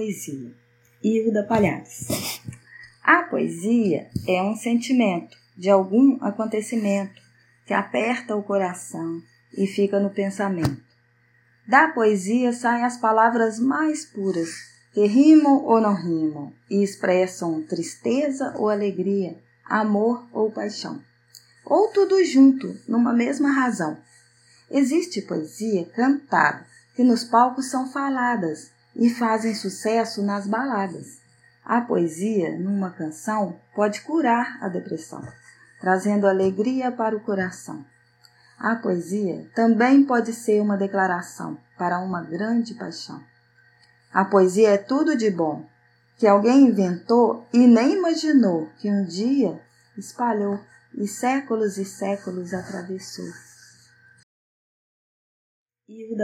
poesia. Hilda Palhares. A poesia é um sentimento de algum acontecimento que aperta o coração e fica no pensamento. Da poesia saem as palavras mais puras, que rimam ou não rimam, e expressam tristeza ou alegria, amor ou paixão, ou tudo junto, numa mesma razão. Existe poesia cantada, que nos palcos são faladas e fazem sucesso nas baladas. A poesia, numa canção, pode curar a depressão, trazendo alegria para o coração. A poesia também pode ser uma declaração para uma grande paixão. A poesia é tudo de bom que alguém inventou e nem imaginou que um dia espalhou e séculos e séculos atravessou.